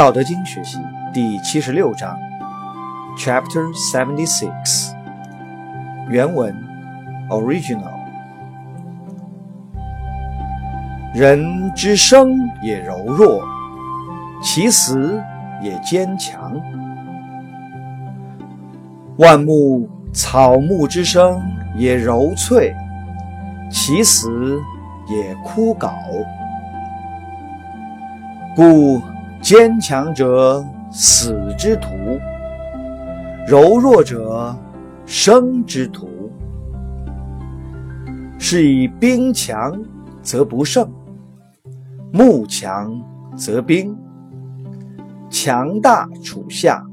道德经学习第七十六章，Chapter Seventy Six，原文，Original。人之生也柔弱，其死也坚强。万木草木之生也柔脆，其死也枯槁。故坚强者死之徒，柔弱者生之徒。是以兵强则不胜，木强则兵。强大处下，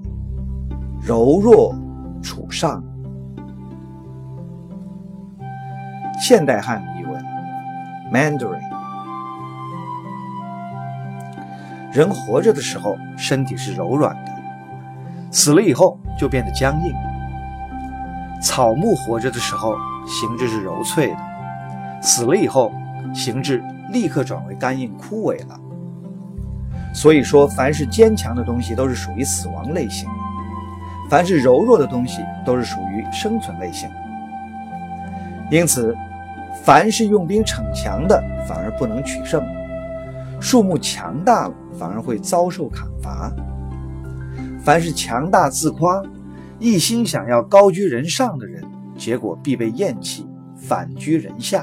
柔弱处上。现代汉语译文：Mandarin。人活着的时候，身体是柔软的；死了以后，就变得僵硬。草木活着的时候，形质是柔脆的；死了以后，形质立刻转为干硬枯萎了。所以说，凡是坚强的东西都是属于死亡类型的；凡是柔弱的东西都是属于生存类型。因此，凡是用兵逞强的，反而不能取胜。树木强大了，反而会遭受砍伐。凡是强大自夸、一心想要高居人上的人，结果必被厌弃，反居人下；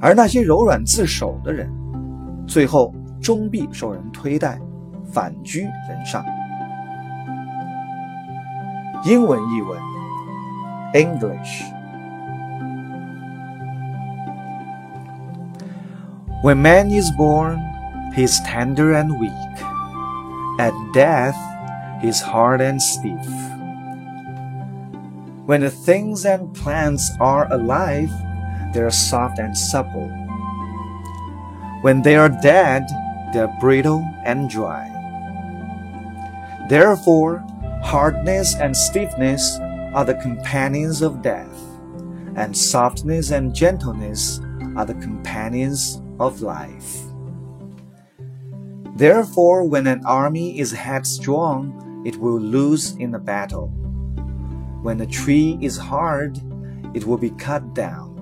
而那些柔软自守的人，最后终必受人推戴，反居人上。英文译文：English。When man is born, he is tender and weak. At death, he is hard and stiff. When the things and plants are alive, they are soft and supple. When they are dead, they are brittle and dry. Therefore, hardness and stiffness are the companions of death, and softness and gentleness are the companions of life. Therefore, when an army is headstrong, it will lose in a battle. When a tree is hard, it will be cut down.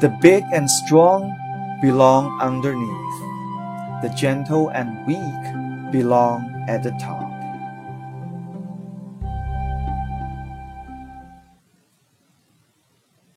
The big and strong belong underneath. The gentle and weak belong at the top.